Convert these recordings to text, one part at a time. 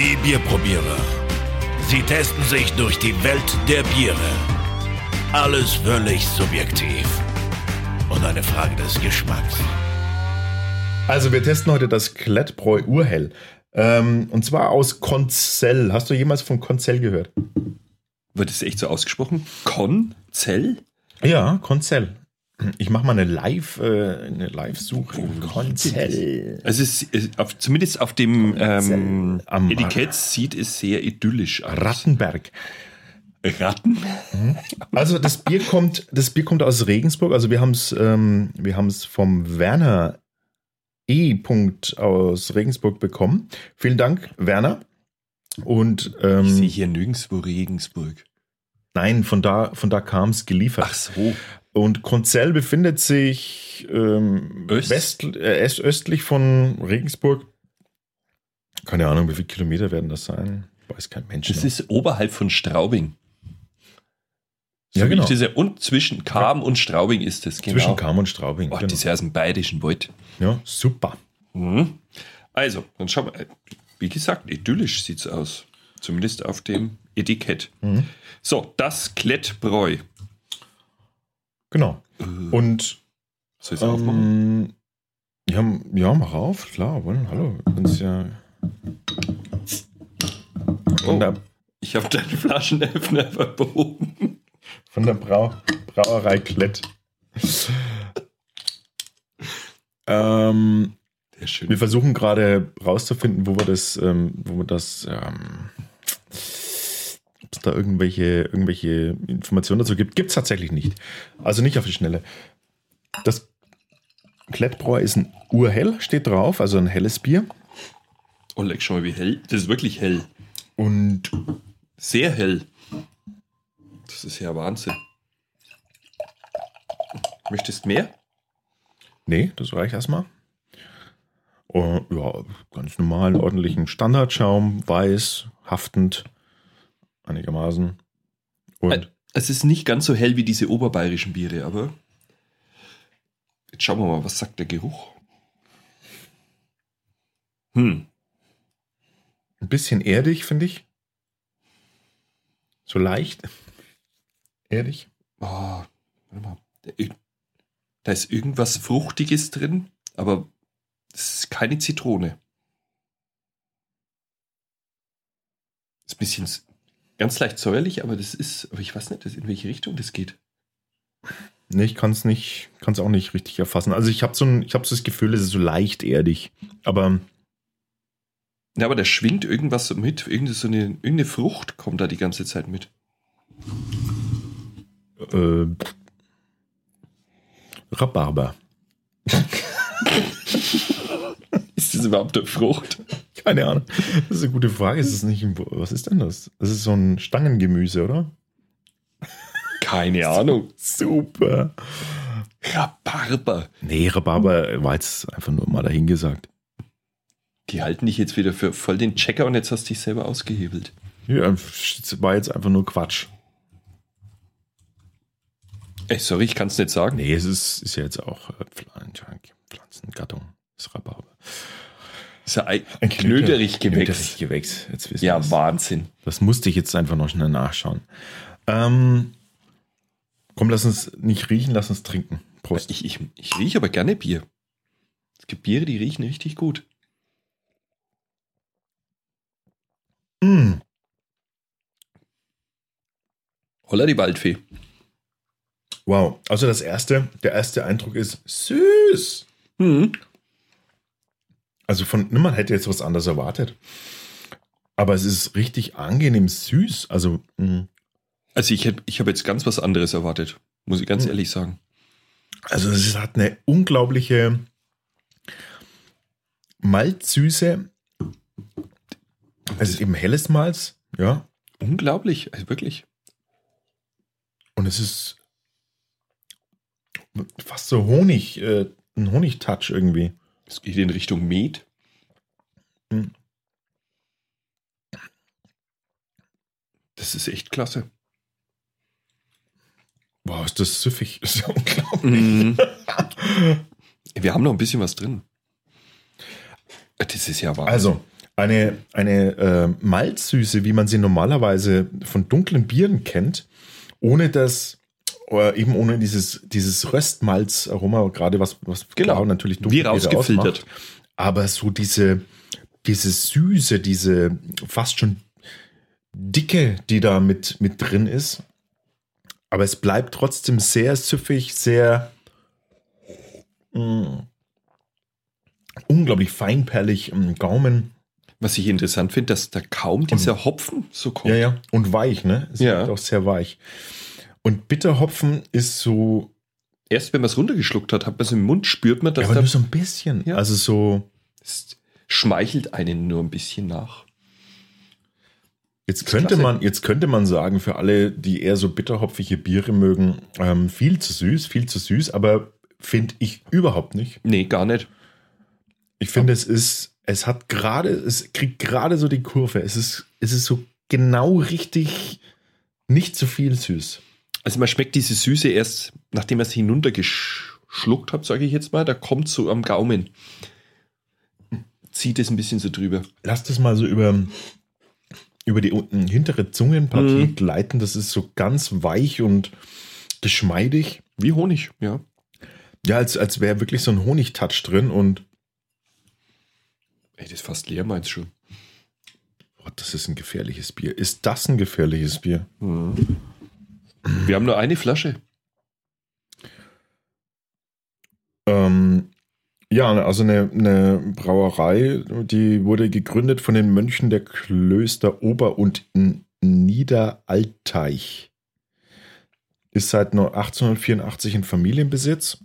Die Bierprobierer. Sie testen sich durch die Welt der Biere. Alles völlig subjektiv. Und eine Frage des Geschmacks. Also wir testen heute das Klettbräu Urhell. Ähm, und zwar aus Konzell. Hast du jemals von Konzell gehört? Wird es echt so ausgesprochen? Konzell? Ja, Konzell. Ich mache mal eine Live, äh, eine Live-Suche. Konzell. Also es ist, auf, zumindest auf dem ähm, Etikett sieht es sehr idyllisch aus. Rattenberg. Ratten? Also das Bier kommt, das Bier kommt aus Regensburg. Also wir haben es, ähm, wir haben es vom Werner E. Punkt aus Regensburg bekommen. Vielen Dank, Werner. Und Ich sehe ähm, hier nirgendwo Regensburg. nein, von da, von da kam es geliefert. Ach so. Und Konzell befindet sich ähm, Öst? west, äh, östlich von Regensburg. Keine Ahnung, wie viele Kilometer werden das sein? Weiß kein Mensch. Das noch. ist oberhalb von Straubing. Ja, wie genau. ja- und zwischen Kam und Straubing ist das, genau. zwischen Kam und Straubing. Oh, genau. das ist ja aus dem Bayerischen Wald. Ja, super. Mhm. Also, dann schauen wir. Wie gesagt, idyllisch sieht es aus. Zumindest auf dem Etikett. Mhm. So, das Klettbräu. Genau. Äh, Und Soll ich es aufmachen? ähm, ja, ja, mach auf, klar, wollen, hallo. Kannst ja. Oh. der, Ich habe deinen Flaschenöffner verbogen. von der Brau, Brauerei Klett. ähm, Der schön. wir versuchen gerade rauszufinden, wo wir das, ähm, wo wir das, ähm, ob es da irgendwelche, irgendwelche Informationen dazu gibt. Gibt es tatsächlich nicht. Also nicht auf die Schnelle. Das Klettbräu ist ein Urhell, steht drauf, also ein helles Bier. Oh, leck schon mal, wie hell. Das ist wirklich hell. Und Sehr hell. Das ist ja Wahnsinn. Möchtest mehr? nee, das reicht erstmal. Oh, ja, ganz normalen, ordentlichen Standardschaum, weiß, haftend, einigermaßen. Und Äh, Es ist nicht ganz so hell wie diese oberbayerischen Biere, aber jetzt schauen wir mal, was sagt der Geruch? Hm, ein bisschen erdig, finde ich. So leicht. Erdig. oh, warte mal. Da- ist irgendwas Fruchtiges drin, aber es ist keine Zitrone. Ist ein bisschen ganz leicht säuerlich, aber das ist, aber ich weiß nicht, in welche Richtung das geht. Nee, ich kann es nicht, kann es auch nicht richtig erfassen. Also ich habe so ein, ich habe so das Gefühl, es ist so leicht erdig. Aber Ja, aber da schwingt irgendwas mit, irgendeine, so eine, irgendeine Frucht kommt da die ganze Zeit mit. äh, Rhabarber. Ist das überhaupt eine Frucht? Keine Ahnung. Das ist eine gute Frage. Ist es nicht, ein- was ist denn das? Das ist so ein Stangengemüse, oder? Keine Ahnung. Super. Rhabarber. Nee, Rhabarber war jetzt einfach nur mal dahingesagt. Die halten dich jetzt wieder für voll den Checker und jetzt hast du dich selber ausgehebelt. Ja, war jetzt einfach nur Quatsch. Ey, sorry, ich kann es nicht sagen. Nee, es ist, ist ja jetzt auch äh, Pflan- Pflanzengattung. Ist ja ein, ein knöderig Gewächs. Gewächs. Jetzt Ja, wir's. Wahnsinn. Das musste ich jetzt einfach noch schnell nachschauen. Ähm, komm, lass uns nicht riechen, lass uns trinken. Prost. Ich, ich, ich rieche aber gerne Bier. Es gibt Biere, die riechen richtig gut. Mm. Holla die Waldfee. Wow. Also das erste, der erste Eindruck ist süß. Hm. Also von, man hätte jetzt was anderes erwartet. Aber es ist richtig angenehm süß. Also, mm. Also ich, ich habe jetzt ganz was anderes erwartet, muss ich ganz Hm. ehrlich sagen. also es hat eine unglaubliche Malzsüße. Es ist eben helles Malz, ja. Unglaublich, also wirklich. Und es ist fast so Honig, äh, ein Honigtouch irgendwie. Es geht in Richtung Met. Hm. Das ist echt klasse. Wow, ist das süffig. Das ist ja unglaublich. Mhm. Wir haben noch ein bisschen was drin. Das ist ja wahr. Also, eine, eine äh, Malzsüße, wie man sie normalerweise von dunklen Bieren kennt, ohne das, eben ohne dieses, dieses Röstmalzaroma, gerade was, was Genau. klar natürlich Wie dunkle Biere rausgefiltert. ausmacht. Aber so diese, diese Süße, diese fast schon Dicke, die da mit, mit drin ist. Aber es bleibt trotzdem sehr süffig, sehr mh, unglaublich feinperlig im Gaumen. Was ich interessant finde, dass da kaum dieser Hopfen so kommt. Ja, ja. Und weich, ne? Es Ja. ist auch sehr weich. Und Bitterhopfen ist so, Erst wenn man es runtergeschluckt hat, hat man es im Mund, spürt man, dass aber da nur so ein bisschen. Ja. Also so, es schmeichelt einen nur ein bisschen nach. jetzt könnte klasse. man, jetzt könnte man sagen, für alle, die eher so bitterhopfige Biere mögen, ähm, viel zu süß, viel zu süß, aber finde ich überhaupt nicht. Nee, gar nicht. Ich finde, es ist, es hat gerade, es kriegt gerade so die Kurve. Es ist, es ist so genau richtig, nicht zu viel süß. Also man schmeckt diese Süße erst, nachdem man es hinuntergeschluckt hat, sage ich jetzt mal. Da kommt so am Gaumen. Zieht es ein bisschen so drüber. Lass das mal so über, über die unten hintere Zungenpartie Mhm. gleiten. Das ist so ganz weich und geschmeidig. Wie Honig, ja. Ja, als, als wäre wirklich so ein Honigtouch drin und Ey, das ist fast leer, meinst du schon. oh, das ist ein gefährliches Bier. Ist das ein gefährliches Bier? Wir haben nur eine Flasche. Ähm, ja, also eine, eine Brauerei, die wurde gegründet von den Mönchen der Klöster Ober- und Niederalteich. Ist seit nur 1884 in Familienbesitz.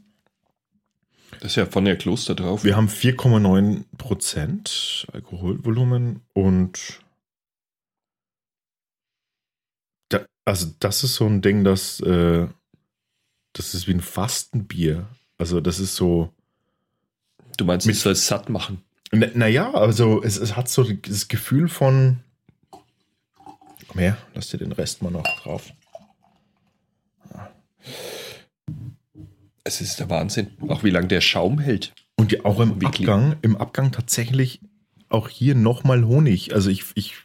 Das ist ja von der Kloster drauf. Wir haben 4,9 Prozent Alkoholvolumen und da, also das ist so ein Ding, das, äh, das ist wie ein Fastenbier. Also das ist so, Du meinst, Mit- es soll es satt machen. Na- Naja, also es, es hat so das Gefühl von. Komm her, lass dir den Rest mal noch drauf. Es ist der Wahnsinn. Auch wie lange der Schaum hält. Und ja, auch im Abgang, im Abgang tatsächlich auch hier nochmal Honig. Also ich, ich,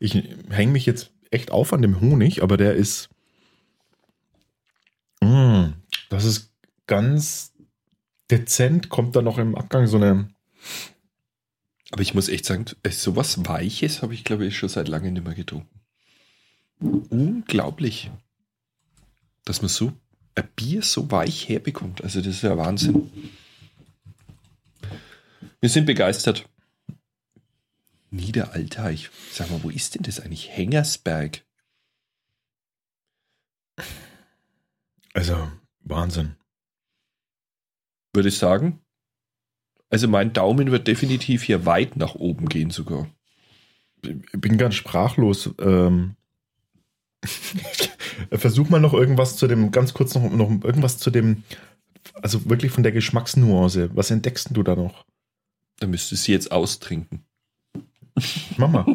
ich hänge mich jetzt echt auf an dem Honig, aber der ist. Mm, das ist ganz dezent, kommt da noch im Abgang so eine. Aber ich muss echt sagen, äh, sowas Weiches habe ich, glaube ich, schon seit langem nicht mehr getrunken. Unglaublich. Dass man so ein Bier so weich herbekommt. Also das ist ja Wahnsinn. Wir sind begeistert. Niederalteich. Sag mal, wo ist denn das eigentlich? Hengersberg. Also, Wahnsinn. Würde ich sagen. Also mein Daumen wird definitiv hier weit nach oben gehen sogar. Ich bin ganz sprachlos. Ähm, versuch mal noch irgendwas zu dem, ganz kurz noch, noch irgendwas zu dem, also wirklich von der Geschmacksnuance. Was entdeckst du da noch? Da müsstest du sie jetzt austrinken. Mama.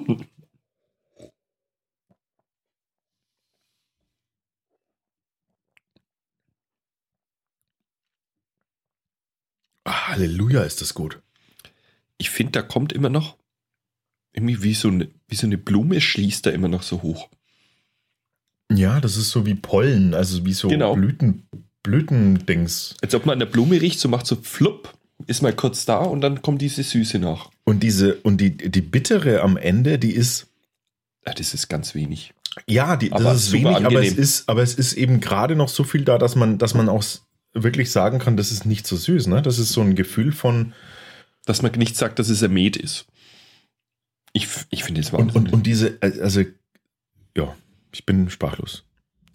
Ah, Halleluja, ist das gut. Ich finde, da kommt immer noch irgendwie wie so, eine, wie so eine Blume schließt da immer noch so hoch. Ja, das ist so wie Pollen, also wie so Genau. Blüten, Blütendings. Als ob man an der Blume riecht, so macht so flupp, ist mal kurz da und dann kommt diese Süße nach. Und diese, und die, die bittere am Ende, die ist, Ja, das ist ganz wenig. Ja, die, das ist wenig, aber es angenehm. ist, aber es ist eben gerade noch so viel da, dass man, dass man auch wirklich sagen kann, das ist nicht so süß. Ne? Das ist so ein Gefühl von Dass man nicht sagt, dass es ein Met ist. Ich, ich finde es und, Wahnsinn. und, und diese, also ja, ich bin sprachlos.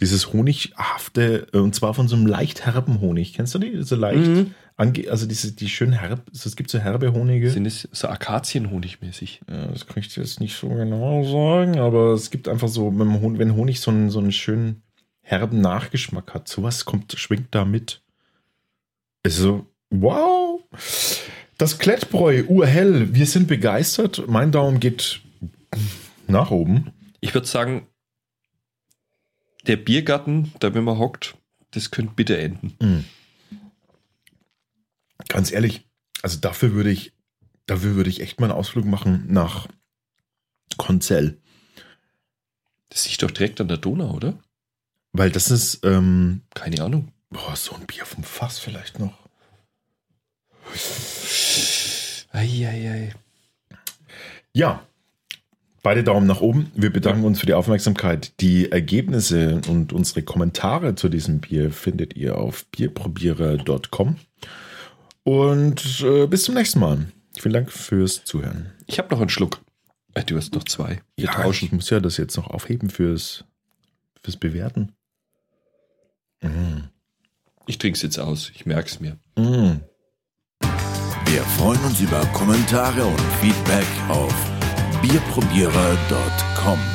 Dieses Honighafte, äh, und zwar von so einem leicht herben Honig. Kennst du die? So leicht, Mhm. ange also diese, die schön herb, es gibt so herbe Honige. Sind es so Akazienhonig-mäßig? Ja, das kann ich dir jetzt nicht so genau sagen, aber es gibt einfach so, wenn Honig so einen, so einen schönen herben Nachgeschmack hat, sowas kommt, schwingt da mit. Also, wow! Das Klettbräu, urhell, wir sind begeistert. Mein Daumen geht nach oben. Ich würde sagen, der Biergarten, da wenn man hockt, das könnte bitte enden. Mhm. Ganz ehrlich, also dafür würde ich Dafür würde ich echt mal einen Ausflug machen nach Konzell. Das liegt doch direkt an der Donau, oder? Weil das ist, ähm, Keine Ahnung. boah, so ein Bier vom Fass vielleicht noch. Eieiei. Ja, beide Daumen nach oben. Wir bedanken uns für die Aufmerksamkeit. Die Ergebnisse und unsere Kommentare zu diesem Bier findet ihr auf bierprobierer.com. Und äh, bis zum nächsten Mal. Vielen Dank fürs Zuhören. Ich habe noch einen Schluck. Äh, du hast noch zwei. Wir ja, tauschen. ich muss ja das jetzt noch aufheben fürs, fürs Bewerten. Mm. Ich trinke es jetzt aus. Ich merke es mir. Mm. Wir freuen uns über Kommentare und Feedback auf bierprobierer.com.